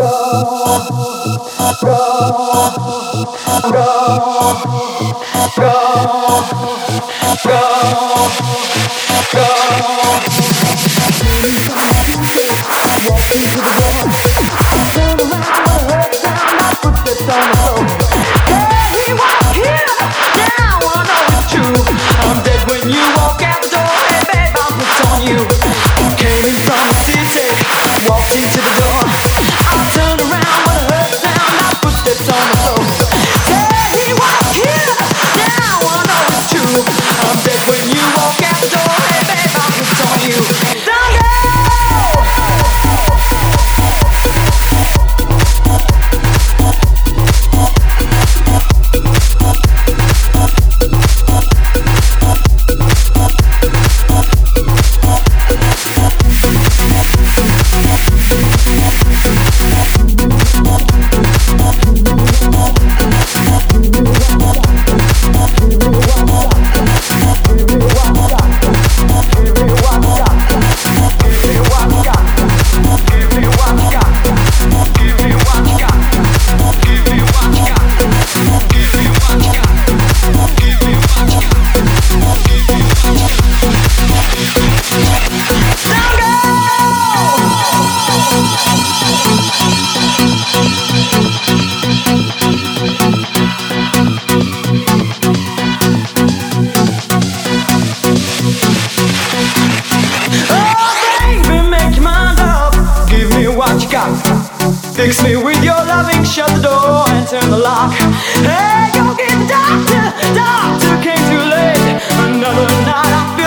Oh. Fix me with your loving, shut the door and turn the lock. Hey, go get the doctor, doctor came too late. Another night.